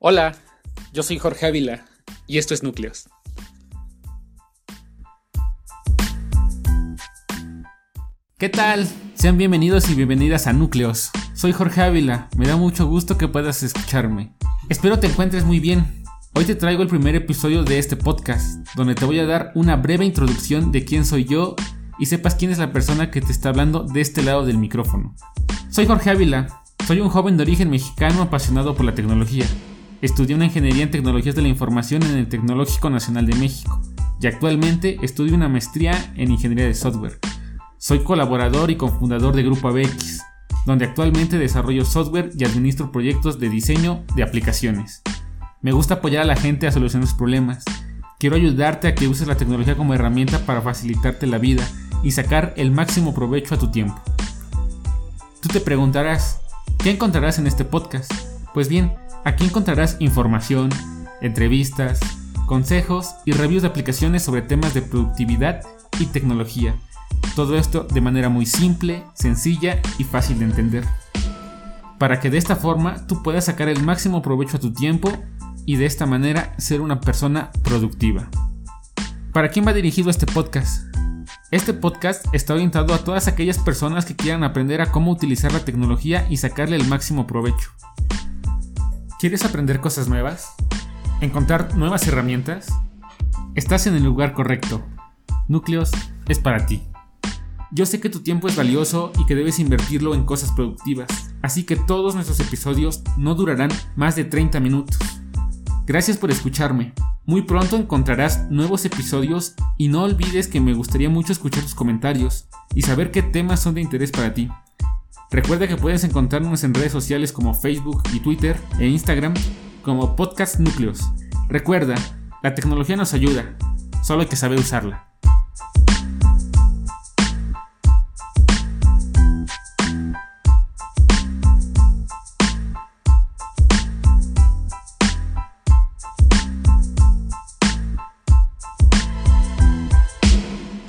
Hola, yo soy Jorge Ávila y esto es Núcleos. ¿Qué tal? Sean bienvenidos y bienvenidas a Núcleos. Soy Jorge Ávila, me da mucho gusto que puedas escucharme. Espero te encuentres muy bien. Hoy te traigo el primer episodio de este podcast, donde te voy a dar una breve introducción de quién soy yo y sepas quién es la persona que te está hablando de este lado del micrófono. Soy Jorge Ávila, soy un joven de origen mexicano apasionado por la tecnología. Estudié una ingeniería en tecnologías de la información en el Tecnológico Nacional de México y actualmente estudio una maestría en ingeniería de software. Soy colaborador y cofundador de Grupo ABX, donde actualmente desarrollo software y administro proyectos de diseño de aplicaciones. Me gusta apoyar a la gente a solucionar sus problemas. Quiero ayudarte a que uses la tecnología como herramienta para facilitarte la vida y sacar el máximo provecho a tu tiempo. Tú te preguntarás, ¿qué encontrarás en este podcast? Pues bien, Aquí encontrarás información, entrevistas, consejos y reviews de aplicaciones sobre temas de productividad y tecnología. Todo esto de manera muy simple, sencilla y fácil de entender. Para que de esta forma tú puedas sacar el máximo provecho a tu tiempo y de esta manera ser una persona productiva. ¿Para quién va dirigido este podcast? Este podcast está orientado a todas aquellas personas que quieran aprender a cómo utilizar la tecnología y sacarle el máximo provecho. ¿Quieres aprender cosas nuevas? ¿Encontrar nuevas herramientas? Estás en el lugar correcto. Núcleos es para ti. Yo sé que tu tiempo es valioso y que debes invertirlo en cosas productivas, así que todos nuestros episodios no durarán más de 30 minutos. Gracias por escucharme. Muy pronto encontrarás nuevos episodios y no olvides que me gustaría mucho escuchar tus comentarios y saber qué temas son de interés para ti. Recuerda que puedes encontrarnos en redes sociales como Facebook y Twitter e Instagram como Podcast Núcleos. Recuerda, la tecnología nos ayuda, solo hay que saber usarla.